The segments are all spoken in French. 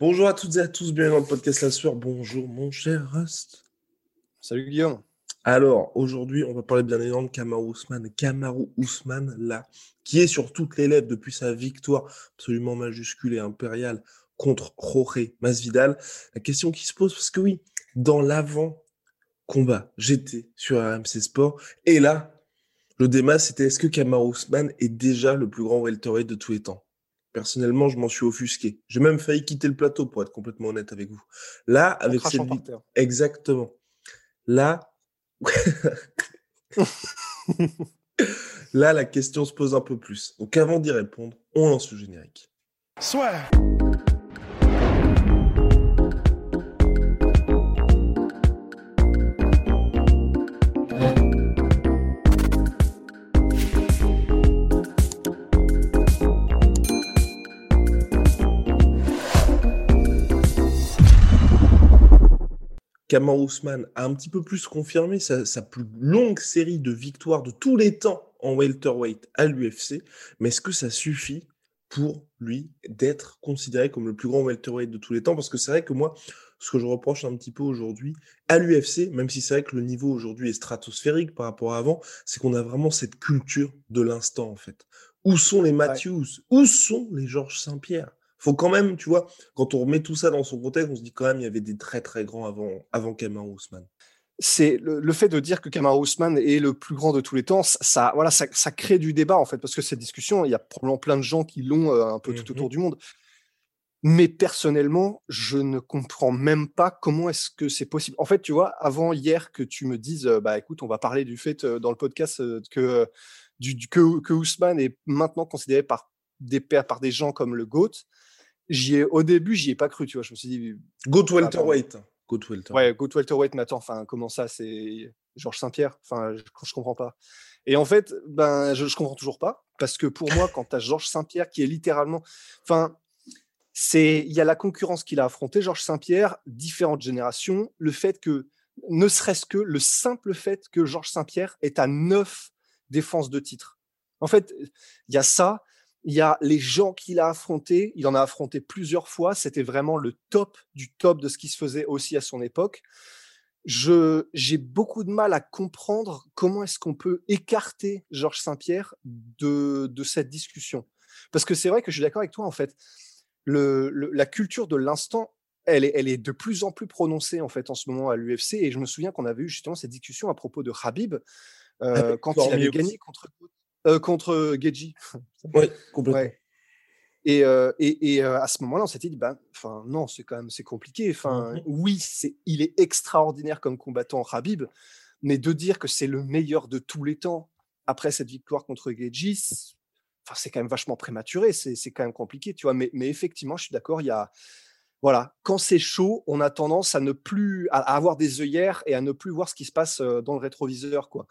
Bonjour à toutes et à tous, bienvenue dans le podcast La Sueur. Bonjour mon cher Rust. Salut Guillaume. Alors, aujourd'hui, on va parler bien évidemment de Kamaru Ousmane. Kamaru Ousmane, là, qui est sur toutes les lèvres depuis sa victoire absolument majuscule et impériale contre Jorge Masvidal. La question qui se pose, parce que oui, dans l'avant-combat, j'étais sur RMC Sport, et là, le débat, c'était est-ce que Kamaru Ousmane est déjà le plus grand welterweight de tous les temps? Personnellement, je m'en suis offusqué. J'ai même failli quitter le plateau, pour être complètement honnête avec vous. Là, avec cette. Exactement. Là, Là, la question se pose un peu plus. Donc avant d'y répondre, on lance le générique. Soit. Kamar Ousmane a un petit peu plus confirmé sa, plus longue série de victoires de tous les temps en welterweight à l'UFC, mais est-ce que ça suffit pour lui d'être considéré comme le plus grand welterweight de tous les temps? Parce que c'est vrai que moi, ce que je reproche un petit peu aujourd'hui à l'UFC, même si c'est vrai que le niveau aujourd'hui est stratosphérique par rapport à avant, c'est qu'on a vraiment cette culture de l'instant en fait. Où sont les Matthews? Où sont les Georges Saint-Pierre? Faut quand même, tu vois, quand on remet tout ça dans son contexte, on se dit quand même il y avait des très très grands avant, avant Kamaru Ousmane. C'est le, fait de dire que Kamaru Ousmane est le plus grand de tous les temps, ça, voilà, ça, ça, crée du débat en fait, parce que cette discussion, il y a probablement plein de gens qui l'ont euh, un peu tout autour mmh du monde. Mais personnellement, je ne comprends même pas comment est-ce que c'est possible. En fait, tu vois, avant hier que tu me dises, euh, bah écoute, on va parler du fait euh, dans le podcast que, du, que, que Ousmane est maintenant considéré par des par des gens comme le GOAT, ai, au début, j'y ai pas cru, tu vois. Je me suis dit. Go to welterweight. Go to welterweight. Ouais, go to welterweight, mais attends, enfin, comment ça C'est Georges Saint-Pierre? Enfin, je, je comprends pas. Et en fait, ben, je, je comprends toujours pas, parce que pour moi, quand tu as Georges Saint-Pierre qui est littéralement. Enfin, c'est il y a la concurrence qu'il a affrontée, Georges Saint-Pierre, différentes générations, le fait que, ne serait-ce que le simple fait que Georges Saint-Pierre est à neuf défenses de titre. En fait, il y a ça, il y a les gens qu'il a affrontés, il en a affronté plusieurs fois, c'était vraiment le top du top de ce qui se faisait aussi à son époque. Je, j'ai beaucoup de mal à comprendre comment est-ce qu'on peut écarter Georges Saint-Pierre de, de cette discussion. Parce que c'est vrai que je suis d'accord avec toi, en fait. Le, la culture de l'instant, elle est, elle est de plus en plus prononcée, en fait, en ce moment à l'UFC. Et je me souviens qu'on avait eu justement cette discussion à propos de Habib, euh, quand il avait gagné contre euh, contre Geji. Oui, complètement. Et, euh, et, et euh, à ce moment-là, on s'était dit, ben, enfin, non, c'est quand même, c'est compliqué. Enfin, mmh oui, c'est, il est extraordinaire comme combattant, Habib, mais de dire que c'est le meilleur de tous les temps après cette victoire contre Geji, enfin, c'est quand même vachement prématuré. C'est, c'est quand même compliqué, tu vois. Mais, mais effectivement, je suis d'accord. Il y a, voilà, quand c'est chaud, on a tendance à ne plus, à, à avoir des œillères et à ne plus voir ce qui se passe dans le rétroviseur, quoi.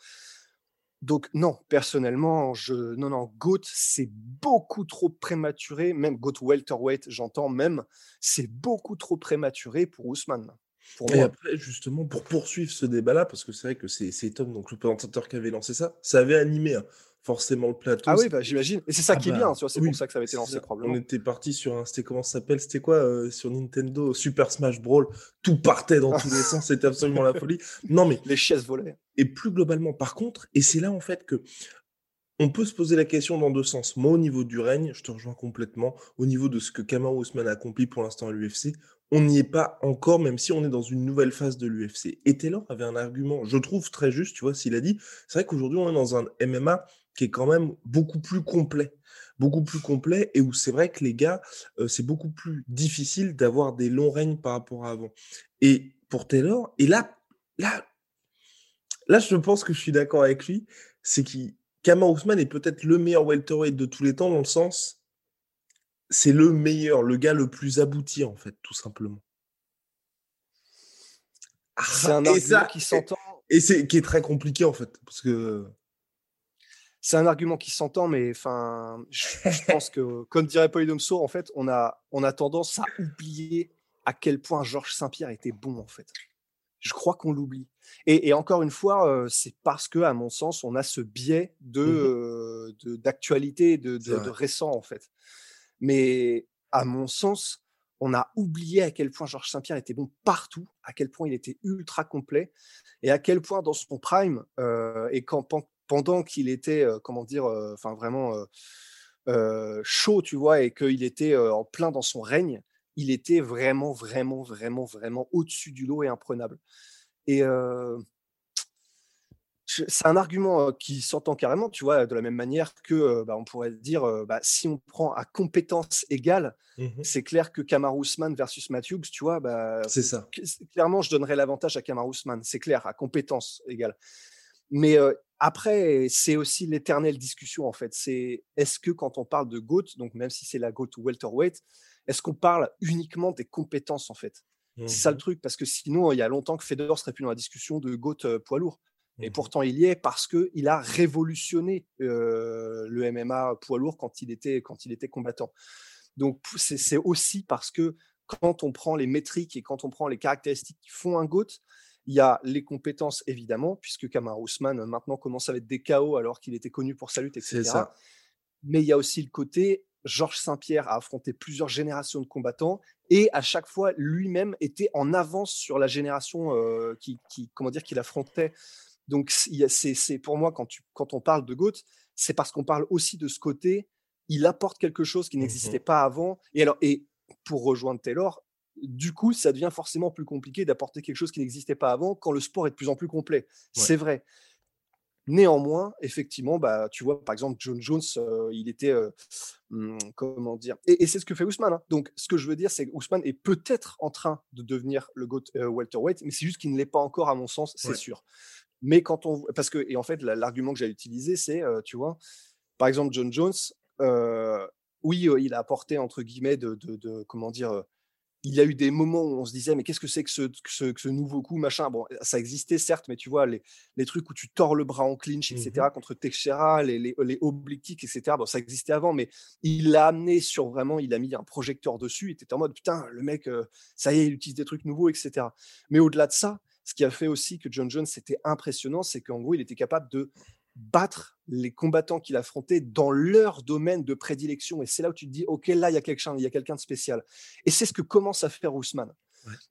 Donc non, personnellement, je non non, Goat c'est beaucoup trop prématuré, même Goat welterweight, j'entends même, c'est beaucoup trop prématuré pour Ousmane. et après, justement, pour poursuivre ce débat-là, parce que c'est vrai que c'est Tom, donc le présentateur qui avait lancé ça, ça avait animé hein, forcément le plateau. Ah oui, bah, j'imagine. Et c'est ça ah qui est bah, bien, c'est pour ça que ça avait été lancé probablement. On était parti sur un, c'était comment ça s'appelle? C'était quoi euh, sur Nintendo Super Smash Brawl Tout partait dans tous les sens, c'était absolument la folie. Non mais les chaises volaient. Et plus globalement, par contre, et c'est là en fait que on peut se poser la question dans deux sens. Moi, au niveau du règne, je te rejoins complètement. Au niveau de ce que Kamaru Usman a accompli pour l'instant à l'UFC, on n'y est pas encore, même si on est dans une nouvelle phase de l'UFC. Et Taylor avait un argument, je trouve très juste, tu vois, s'il a dit, c'est vrai qu'aujourd'hui, on est dans un MMA qui est quand même beaucoup plus complet. Beaucoup plus complet et où c'est vrai que les gars, euh, c'est beaucoup plus difficile d'avoir des longs règnes par rapport à avant. Et pour Taylor, et là, là, là, je pense que je suis d'accord avec lui, c'est qu'il Kamar Ousmane est peut-être le meilleur welterweight de tous les temps dans le sens, c'est le meilleur, le gars le plus abouti, en fait, tout simplement. C'est un argument qui s'entend. Et, c'est qui est très compliqué, en fait, parce que. C'est un argument qui s'entend, mais enfin, je, pense que, comme dirait Polydomso, en fait, on a, on a tendance à oublier à quel point Georges Saint-Pierre était bon, en fait. Je crois qu'on l'oublie. Et, encore une fois, euh, c'est parce que, à mon sens, on a ce biais de mmh d'actualité, de, de, de, récent, en fait. Mais à mon sens, on a oublié à quel point Georges Saint-Pierre était bon partout, à quel point il était ultra complet, et à quel point dans son prime, euh, et quand, pendant qu'il était, euh, comment dire, euh, enfin vraiment chaud, tu vois, et qu'il était en plein dans son règne, il était vraiment, vraiment, vraiment, vraiment au-dessus du lot et imprenable. Et c'est un argument qui s'entend carrément, tu vois, de la même manière que bah, on pourrait dire, bah, si on prend à compétence égale, mmh c'est clair que Kamar Ousmane versus Matthews, tu vois, bah, c'est ça. Clairement, je donnerais l'avantage à Kamar Ousmane, c'est clair, à compétence égale. Mais après, c'est aussi l'éternelle discussion en fait. C'est est-ce que quand on parle de GOAT, donc même si c'est la GOAT welterweight, est-ce qu'on parle uniquement des compétences en fait? C'est ça le mmh truc, parce que sinon, il y a longtemps que Fedor serait plus dans la discussion de GOAT poids lourd. Et mmh pourtant, il y est parce qu'il a révolutionné le MMA poids lourd quand il était, quand il était combattant. Donc, c'est aussi parce que quand on prend les métriques et quand on prend les caractéristiques qui font un GOAT, il y a les compétences, évidemment, puisque Kamar Ousmane maintenant commence à être des KO alors qu'il était connu pour sa lutte, etc. Ça. Mais il y a aussi le côté, Georges Saint-Pierre a affronté plusieurs générations de combattants et à chaque fois, lui-même était en avance sur la génération qui, qui, comment dire, qu'il affrontait. Donc, c'est pour moi, quand, tu, quand on parle de GOAT, c'est parce qu'on parle aussi de ce côté, il apporte quelque chose qui mmh n'existait pas avant. Et, alors, et pour rejoindre Taylor, du coup, ça devient forcément plus compliqué d'apporter quelque chose qui n'existait pas avant quand le sport est de plus en plus complet. C'est vrai. Néanmoins, effectivement, bah, tu vois, par exemple, John Jones, euh, il était, euh, mmh, comment dire, et, c'est ce que fait Ousmane. Hein. Donc, ce que je veux dire, c'est que Ousmane est peut-être en train de devenir le GOAT euh, welterweight, mais c'est juste qu'il ne l'est pas encore, à mon sens, c'est sûr. Mais quand on. Parce que, et en fait, l'argument que j'ai utilisé, c'est, euh, tu vois, par exemple, John Jones, oui, il a apporté, entre guillemets, de, de, comment dire, il y a eu des moments où on se disait, mais qu'est-ce que c'est que ce, que ce, nouveau coup, machin Bon, ça existait certes, mais tu vois, les, les trucs où tu tords le bras en clinch, etc., mmh contre Teixeira, les, les, les obliques, etc., bon, ça existait avant, mais il l'a amené sur vraiment, il a mis un projecteur dessus, il était en mode, putain, le mec, ça y est, il utilise des trucs nouveaux, etc. Mais au-delà de ça, ce qui a fait aussi que John Jones était impressionnant, c'est qu'en gros, il était capable de battre les combattants qu'il affrontait dans leur domaine de prédilection. Et c'est là où tu te dis, OK, là, il y a quelqu'un, il y a quelqu'un de spécial. Et c'est ce que commence à faire Ousmane.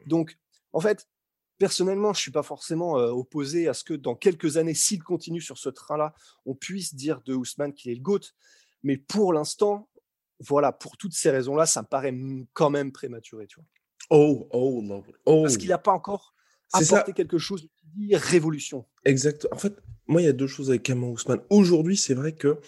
Donc, en fait, personnellement, je ne suis pas forcément euh, opposé à ce que dans quelques années, s'il continue sur ce train-là, on puisse dire de Ousmane qu'il est le GOAT. Mais pour l'instant, voilà, pour toutes ces raisons-là, ça me paraît quand même prématuré, tu vois. Oh, oh, non. Oh. Parce qu'il n'a pas encore apporter quelque chose de révolution. Exact. En fait, moi, il y a deux choses avec Kamar Ousmane. Aujourd'hui, c'est vrai que,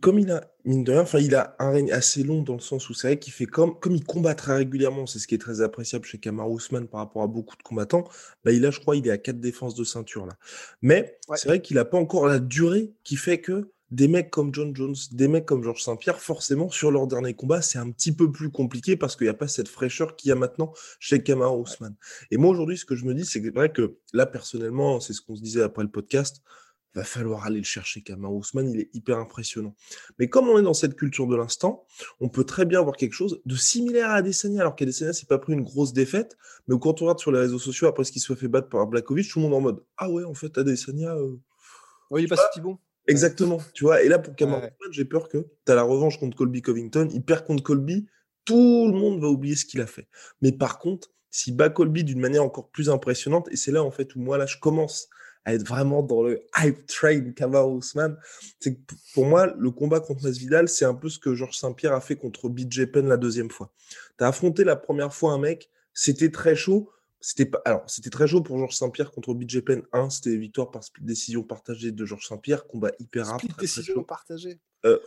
comme il a, mine de rien, enfin, il a un règne assez long dans le sens où c'est vrai qu'il fait comme, comme il combat très régulièrement, c'est ce qui est très appréciable chez Kamar Ousmane par rapport à beaucoup de combattants, bah, il a, je crois, il est à quatre défenses de ceinture, là. Mais c'est vrai qu'il n'a pas encore la durée qui fait que des mecs comme John Jones, des mecs comme Georges Saint-Pierre, forcément, sur leur dernier combat, c'est un petit peu plus compliqué parce qu'il n'y a pas cette fraîcheur qu'il y a maintenant chez Kamara Ousmane. Et moi, aujourd'hui, ce que je me dis, c'est vrai que là, personnellement, c'est ce qu'on se disait après le podcast, va falloir aller le chercher, Kamara Ousmane, il est hyper impressionnant. Mais comme on est dans cette culture de l'instant, on peut très bien avoir quelque chose de similaire à Adesanya, alors qu'Adesanya s'est pas pris une grosse défaite, mais quand on regarde sur les réseaux sociaux, après ce qu'il soit fait battre par Blakovic, tout le monde est en mode « Ah ouais, en fait, Adesanya... Euh, oui, il est pas si bon. Exactement, tu vois. Et là, pour Cameron j'ai peur que tu as la revanche contre Colby Covington, il perd contre Colby, tout le monde va oublier ce qu'il a fait. Mais par contre, s'il bat Colby d'une manière encore plus impressionnante, et c'est là en fait où moi là je commence à être vraiment dans le hype train Kamaru Usman, c'est que pour moi le combat contre Masvidal, c'est un peu ce que Georges Saint-Pierre a fait contre BJ Penn la deuxième fois. Tu as affronté la première fois un mec, c'était très chaud, c'était pas, alors, c'était très chaud pour Georges Saint-Pierre contre BJ Penn 1. C'était victoire par décision partagée de Georges Saint-Pierre. Combat hyper rapide. Décision partagée. Euh,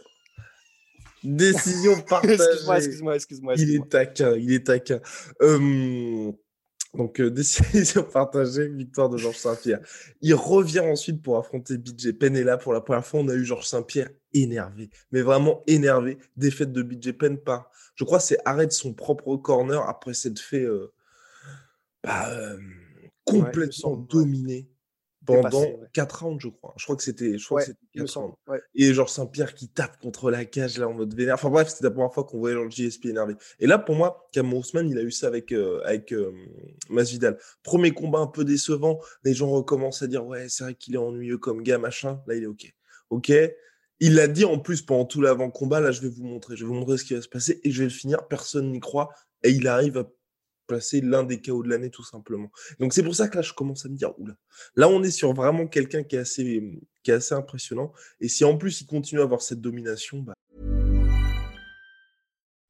décision partagée. excuse-moi, excuse-moi, excuse-moi. Il est taquin, il est taquin. Euh, Donc, euh, décision partagée, victoire de Georges Saint-Pierre. Il revient ensuite pour affronter BJ Penn. Et là, pour la première fois, on a eu Georges Saint-Pierre énervé, mais vraiment énervé. Défaite de BJ Penn par, je crois, c'est arrête son propre corner après s'être fait euh, bah, euh, complètement dominé pendant 4 rounds, je crois. Je crois que c'était 4 rounds. Et genre Saint-Pierre qui tape contre la cage là en mode vénère. Enfin bref, c'était la première fois qu'on voyait le JSP énervé. Et là, pour moi, Cameron Ousmane, il a eu ça avec, euh, avec euh, Masvidal. Premier combat un peu décevant. Les gens recommencent à dire Ouais, c'est vrai qu'il est ennuyeux comme gars, machin. Là, il est OK. OK. Il l'a dit en plus pendant tout l'avant-combat. Là, je vais vous montrer. Je vais vous montrer ce qui va se passer et je vais le finir. Personne n'y croit. Et il arrive à placer l'un des chaos de l'année tout simplement. Donc c'est pour ça que là je commence à me dire oula. Là on est sur vraiment quelqu'un qui est assez qui est assez impressionnant et si en plus il continue à avoir cette domination bah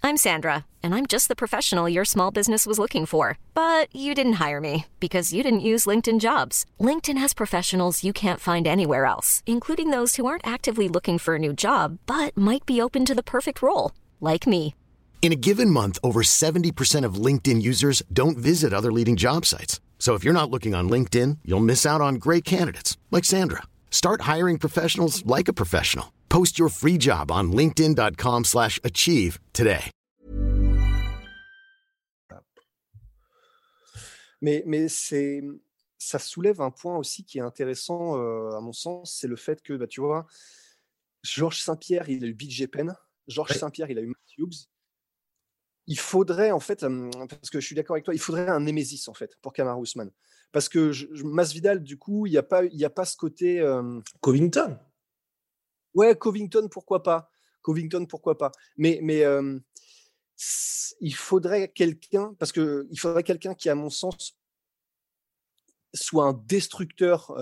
I'm Sandra and I'm just the professional your small business was looking for, but you didn't hire me because you didn't use LinkedIn Jobs. LinkedIn has professionals you can't find anywhere else, including those who aren't actively looking for a new job but might be open to the perfect role, like me. In a given month, over 70% of LinkedIn users don't visit other leading job sites. So if you're not looking on LinkedIn, you'll miss out on great candidates like Sandra. Start hiring professionals like a professional. Post your free job on linkedin.com/achieve today. Mais mais c'est ça soulève un point aussi qui est intéressant euh, à mon sens, c'est le fait que bah, tu vois Georges Saint-Pierre, il a eu BJ Penn, Georges ouais. Saint-Pierre, il a eu Matthews il faudrait, en fait, parce que je suis d'accord avec toi, il faudrait un Némésis, en fait, pour Kamar Ousmane. Parce que je, Masvidal, du coup, il n'y a, pas, il a pas ce côté. Covington Ouais, Covington, pourquoi pas Covington, pourquoi pas Mais, mais il faudrait quelqu'un, parce qu'il faudrait quelqu'un qui, à mon sens, soit un destructeur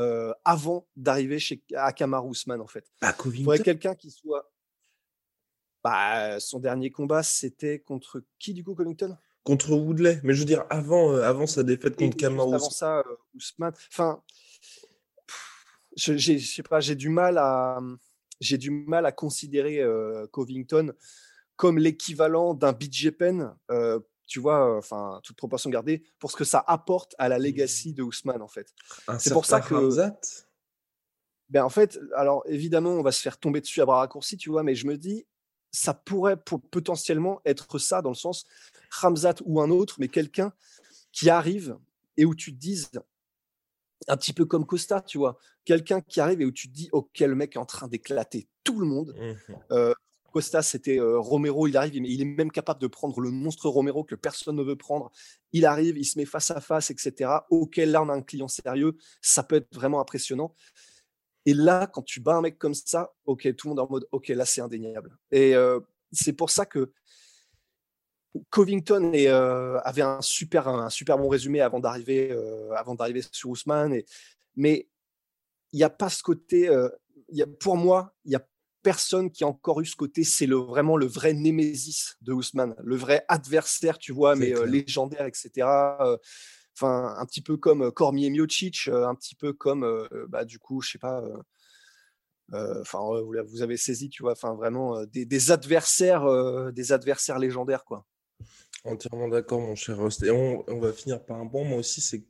avant d'arriver chez à Kamar Ousmane, en fait. Bah, Covington. Il faudrait quelqu'un qui soit bah, son dernier combat, c'était contre qui du coup, Covington Contre Woodley. Mais je veux dire, avant, euh, avant sa défaite contre Kamaru. Avant ça, euh, Ousmane. Enfin, je sais pas, j'ai du mal à, j'ai du mal à considérer euh, Covington comme l'équivalent d'un BJ Penn. Tu vois, enfin, toute proportion gardée, pour ce que ça apporte à la legacy de Ousmane, en fait. C'est pour ça que. Hamzat? Ben, en fait, alors évidemment, on va se faire tomber dessus à bras raccourcis, tu vois, mais je me dis, ça pourrait potentiellement être ça, dans le sens Ramzat ou un autre, mais quelqu'un qui arrive et où tu te dises, un petit peu comme Costa, tu vois, quelqu'un qui arrive et où tu te dis, ok, le mec est en train d'éclater tout le monde. Mmh euh, Costa, c'était euh, Romero, il arrive, il est même capable de prendre le monstre Romero que personne ne veut prendre. Il arrive, il se met face à face, etc. Ok, là, on a un client sérieux, ça peut être vraiment impressionnant. Et là, quand tu bats un mec comme ça, ok, tout le monde est en mode, ok, là c'est indéniable. Et euh, c'est pour ça que Covington euh, avait un super, un super bon résumé avant d'arriver, euh, avant d'arriver sur Ousmane. Et, mais il n'y a pas ce côté. Y a, pour moi, il y a personne qui a encore eu ce côté. C'est le, vraiment le vrai némésis de Ousmane, le vrai adversaire, tu vois, mais légendaire, etc enfin un petit peu comme Cormier Miocic, un petit peu comme bah, du coup, je sais pas. Enfin, vous avez saisi, tu vois. Enfin, vraiment des, adversaires, des adversaires légendaires, quoi. Entièrement d'accord, mon cher Rost. Et on, va finir par un bon. Moi aussi, c'est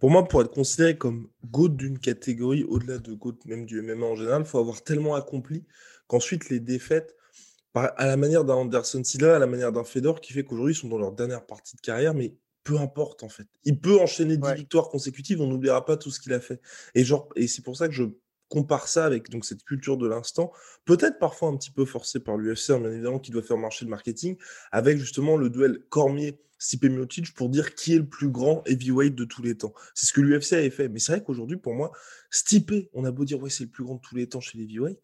pour moi, pour être considéré comme GOAT d'une catégorie, au-delà de GOAT même du MMA en général, il faut avoir tellement accompli qu'ensuite les défaites, à la manière d'un Anderson Silva, à la manière d'un Fedor, qui fait qu'aujourd'hui ils sont dans leur dernière partie de carrière, mais peu importe en fait. Il peut enchaîner 10 victoires consécutives, on n'oubliera pas tout ce qu'il a fait. Et genre, et c'est pour ça que je compare ça avec donc cette culture de l'instant, peut-être parfois un petit peu forcée par l'UFC, hein, bien évidemment, qui doit faire marcher le marketing, avec justement le duel Cormier. Stipe Miocic pour dire qui est le plus grand heavyweight de tous les temps. C'est ce que l'UFC avait fait. Mais c'est vrai qu'aujourd'hui, pour moi, Stipe, on a beau dire, ouais, c'est le plus grand de tous les temps chez les heavyweight.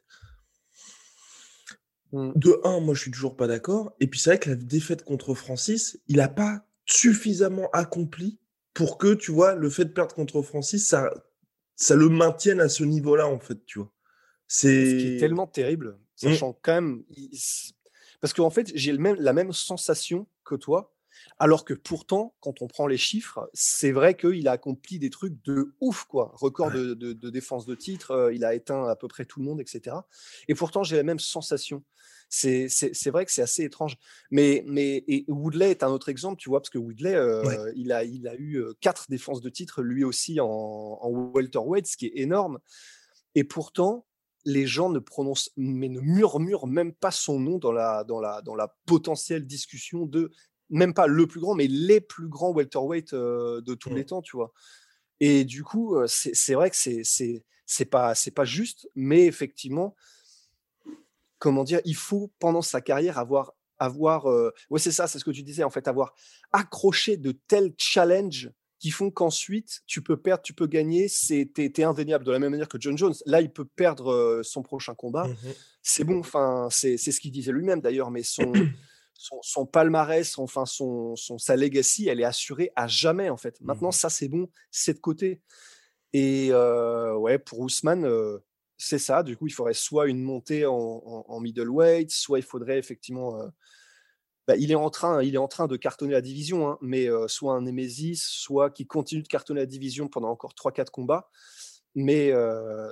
Mmh. De un, moi, je suis toujours pas d'accord. Et puis, c'est vrai que la défaite contre Francis, il a pas suffisamment accompli pour que, tu vois, le fait de perdre contre Francis, ça, ça le maintienne à ce niveau-là, en fait, tu vois. C'est ce qui est tellement terrible, mmh. sachant quand même. Parce qu'en fait, j'ai même, la même sensation que toi, alors que pourtant, quand on prend les chiffres, c'est vrai qu'il a accompli des trucs de ouf, quoi. Record de, de, défense de titre, euh, il a éteint à peu près tout le monde, etc. Et pourtant, j'ai la même sensation. C'est vrai que c'est assez étrange. Mais, mais et Woodley est un autre exemple, tu vois, parce que Woodley, euh, il, a, il a eu quatre défenses de titre, lui aussi en, en welterweight, ce qui est énorme. Et pourtant, les gens ne prononcent, mais ne murmurent même pas son nom dans la, dans la, dans la potentielle discussion de, même pas le plus grand, mais les plus grands welterweight euh, de tous les temps, tu vois. Et du coup, c'est vrai que c'est c'est pas c'est pas juste, mais effectivement, comment dire, il faut pendant sa carrière avoir avoir ouais c'est ça, c'est ce que tu disais en fait, avoir accroché de tels challenges qui font qu'ensuite tu peux perdre, tu peux gagner, c'est t'es, indéniable de la même manière que John Jones. Là, il peut perdre son prochain combat, mmh c'est bon. Enfin, c'est, ce qu'il disait lui-même d'ailleurs, mais son son, palmarès, enfin son, son, sa legacy, elle est assurée à jamais en fait. Maintenant, mmh ça c'est bon, c'est de côté. Et ouais, pour Ousmane, c'est ça. Du coup, il faudrait soit une montée en, middleweight, soit il faudrait effectivement. Bah, il est en train, il est en train de cartonner la division, hein, mais soit un Nemesis, soit qui continue de cartonner la division pendant encore 3-4 combats. Mais,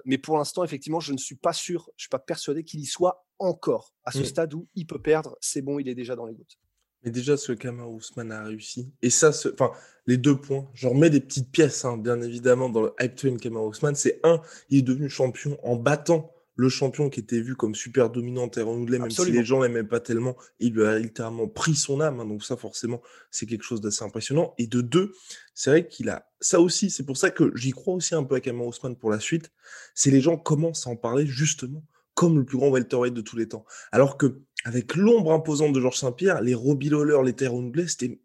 mais pour l'instant, effectivement, je ne suis pas sûr, je ne suis pas persuadé qu'il y soit encore à ce mmh. stade où il peut perdre. C'est bon, il est déjà dans les gouttes. Mais déjà, ce que Kamar Ousmane a réussi, et ça, enfin, les deux points, je remets des petites pièces, hein, bien évidemment, dans le Hype Train Kamar Ousmane, c'est un, il est devenu champion en battant le champion qui était vu comme super dominant Terran Woodley, même si les gens l'aimaient pas tellement, il lui a littéralement pris son âme. Hein, donc ça, forcément, c'est quelque chose d'assez impressionnant. Et de deux, c'est vrai qu'il a ça aussi. C'est pour ça que j'y crois aussi un peu à Kamar Ousmane pour la suite. C'est les gens commencent à en parler justement comme le plus grand welterweight de tous les temps. Alors que avec l'ombre imposante de Georges Saint-Pierre, les Robbie Lawler, les Terran Woodley, c'était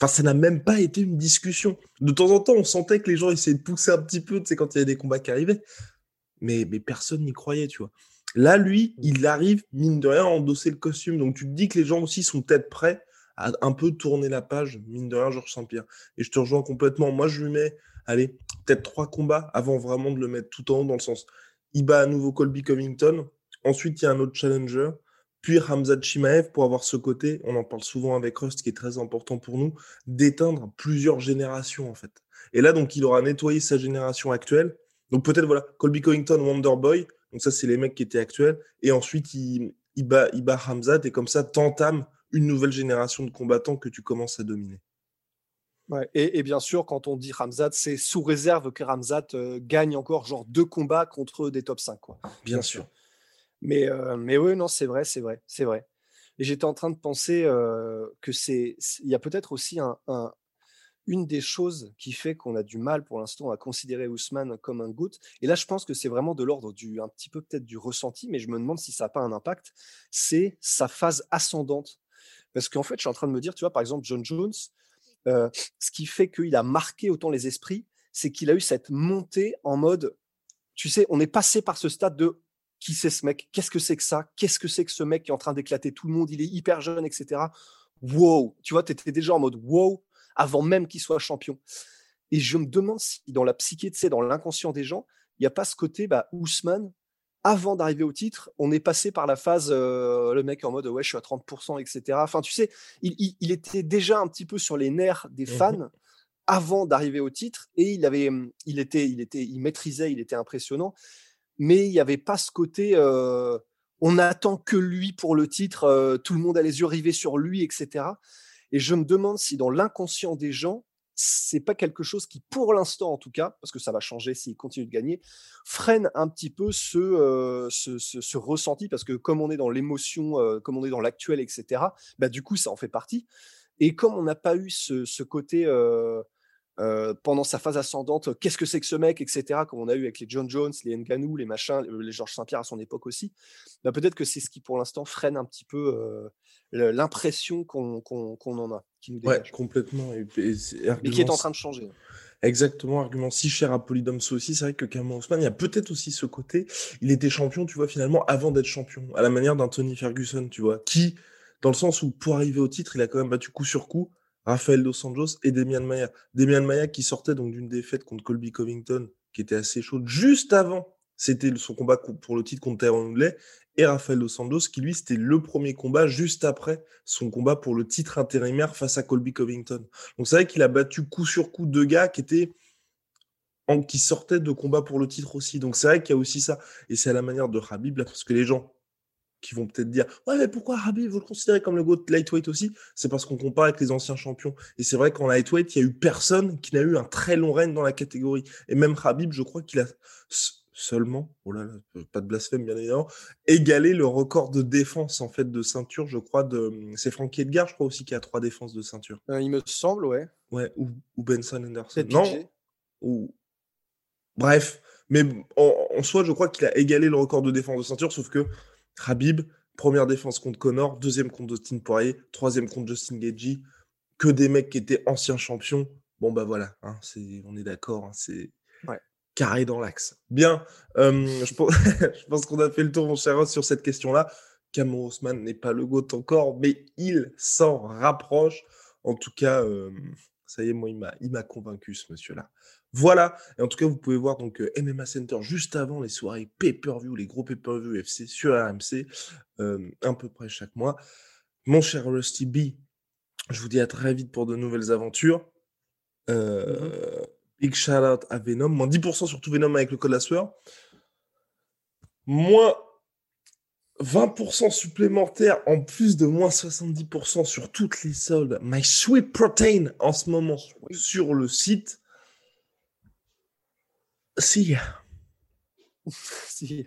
Enfin, ça n'a même pas été une discussion. De temps en temps, on sentait que les gens essayaient de pousser un petit peu, quand il y avait des combats qui arrivaient mais, personne n'y croyait, tu vois. Là, lui, il arrive, mine de rien, à endosser le costume. Donc, tu te dis que les gens aussi sont peut-être prêts à un peu tourner la page, mine de rien, Georges Saint-Pierre. Et je te rejoins complètement. Moi, je lui mets, allez, peut-être trois combats avant vraiment de le mettre tout en haut dans le sens. Il bat à nouveau Colby Covington. Ensuite, il y a un autre challenger. Puis Ramzat Chimaev pour avoir ce côté, on en parle souvent avec Rust, qui est très important pour nous, d'éteindre plusieurs générations, en fait. Et là, donc, il aura nettoyé sa génération actuelle donc peut-être, voilà, Colby Covington, Wonderboy. Donc ça, c'est les mecs qui étaient actuels. Et ensuite, il, il, bat, il bat Hamzat. Et comme ça, t'entames une nouvelle génération de combattants que tu commences à dominer. Ouais, et, bien sûr, quand on dit Ramzat, c'est sous réserve que Ramzat euh, gagne encore genre deux combats contre des top 5. Quoi. Bien, sûr. Mais, euh, mais oui, non, c'est vrai, c'est vrai, c'est vrai. Et j'étais en train de penser euh, que c'est, il y a peut-être aussi un, une des choses qui fait qu'on a du mal pour l'instant à considérer Ousmane comme un GOAT, et là je pense que c'est vraiment de l'ordre du un petit peu peut-être du ressenti, mais je me demande si ça n'a pas un impact, c'est sa phase ascendante. Parce qu'en fait, je suis en train de me dire, tu vois, par exemple, John Jones, euh, ce qui fait qu'il a marqué autant les esprits, c'est qu'il a eu cette montée en mode, tu sais, on est passé par ce stade de qui c'est ce mec? Qu'est-ce que c'est que ça? Qu'est-ce que c'est que ce mec qui est en train d'éclater tout le monde? Il est hyper jeune, etc. Wow Tu vois, tu étais déjà en mode wow avant même qu'il soit champion. Et je me demande si dans la psyché, tu sais, dans l'inconscient des gens, il n'y a pas ce côté, bah, Ousmane, avant d'arriver au titre, on est passé par la phase, euh, le mec en mode, ouais, je suis à 30%, etc. Enfin, tu sais, il, était déjà un petit peu sur les nerfs des mmh fans avant d'arriver au titre et il avait, il était, il était, il maîtrisait, il était impressionnant, mais il n'y avait pas ce côté, on attend que lui pour le titre, tout le monde a les yeux rivés sur lui, etc. Et je me demande si dans l'inconscient des gens, c'est pas quelque chose qui, pour l'instant en tout cas, parce que ça va changer s'il continue de gagner, freine un petit peu ce, euh, ce, ressenti, parce que comme on est dans l'émotion, comme on est dans l'actuel, etc., bah, du coup, ça en fait partie. Et comme on n'a pas eu ce, côté euh, pendant sa phase ascendante, qu'est-ce que c'est que ce mec, etc., comme on a eu avec les John Jones, les Nganou, les machins, les Georges Saint-Pierre à son époque aussi, bah, peut-être que c'est ce qui, pour l'instant, freine un petit peu l'impression qu'on en a, qui nous dégage. Ouais, complètement. Et, qui est en train de changer. Exactement, argument si cher à Polydomso aussi. C'est vrai que Cameron Ousmane, il y a peut-être aussi ce côté. Il était champion, tu vois, finalement, avant d'être champion, à la manière d'un Tony Ferguson, tu vois, qui, dans le sens où pour arriver au titre, il a quand même battu coup sur coup Rafael Dos Anjos et Demian Maia. Demian Maia qui sortait donc d'une défaite contre Colby Covington, qui était assez chaude juste avant. C'était son combat pour le titre contre Tyrone Woodley et Rafael Dos Santos, qui lui, c'était le premier combat juste après son combat pour le titre intérimaire face à Colby Covington. Donc c'est vrai qu'il a battu coup sur coup deux gars qui étaient en, qui sortaient de combat pour le titre aussi. Donc c'est vrai qu'il y a aussi ça. Et c'est à la manière de Habib, parce que les gens qui vont peut-être dire Ouais, mais pourquoi Habib, vous le considérez comme le GOAT lightweight aussi? C'est parce qu'on compare avec les anciens champions. Et c'est vrai qu'en lightweight, il y a eu personne qui n'a eu un très long règne dans la catégorie. Et même Habib, je crois qu'il a seulement, oh là là, pas de blasphème bien évidemment, égalé le record de défense en fait de ceinture, je crois, de c'est Frankie Edgar, je crois aussi, qui a trois défenses de ceinture. Euh, il me semble, ouais. Ouais, ou, Benson Anderson. Non. Ou... Bref, mais en, soi, je crois qu'il a égalé le record de défense de ceinture, sauf que Habib, première défense contre Connor, deuxième contre Dustin Poirier, troisième contre Justin Gagey, que des mecs qui étaient anciens champions. Bon bah voilà, hein, on est d'accord, hein, c'est carré dans l'axe. Bien, je, pense, qu'on a fait le tour, mon cher Ross, sur cette question-là. Cameron Osman n'est pas le GOAT encore, mais il s'en rapproche. En tout cas, ça y est, moi, il m'a convaincu, ce monsieur-là. Voilà, et en tout cas, vous pouvez voir donc MMA Center juste avant les soirées pay-per-view, les gros pay-per-view FC sur RMC, à peu près chaque mois. Mon cher Rusty B, je vous dis à très vite pour de nouvelles aventures. Mmh Big shout out à Venom. Moins 10% sur tout Venom avec le code la sueur. Moins 20% supplémentaire en plus de moins 70% sur toutes les soldes. My Sweet Protein en ce moment sur le site. Si. si.